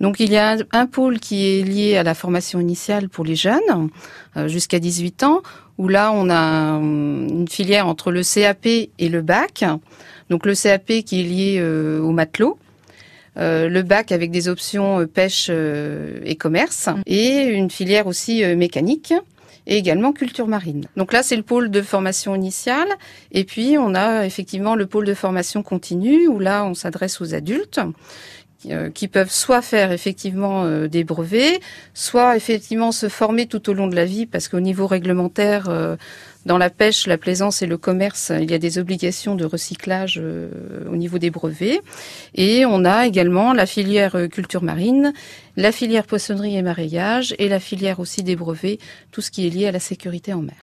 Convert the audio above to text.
Donc il y a un, pôle qui est lié à la formation initiale pour les jeunes euh, jusqu'à 18 ans, où là on a une filière entre le CAP et le bac. Donc le CAP qui est lié euh, au matelot. Euh, le bac avec des options pêche et commerce mm. et une filière aussi mécanique et également culture marine. Donc là, c'est le pôle de formation initiale. Et puis, on a effectivement le pôle de formation continue, où là, on s'adresse aux adultes euh, qui peuvent soit faire effectivement euh, des brevets, soit effectivement se former tout au long de la vie, parce qu'au niveau réglementaire, euh, dans la pêche, la plaisance et le commerce, il y a des obligations de recyclage au niveau des brevets. Et on a également la filière culture marine, la filière poissonnerie et maraîchage, et la filière aussi des brevets, tout ce qui est lié à la sécurité en mer.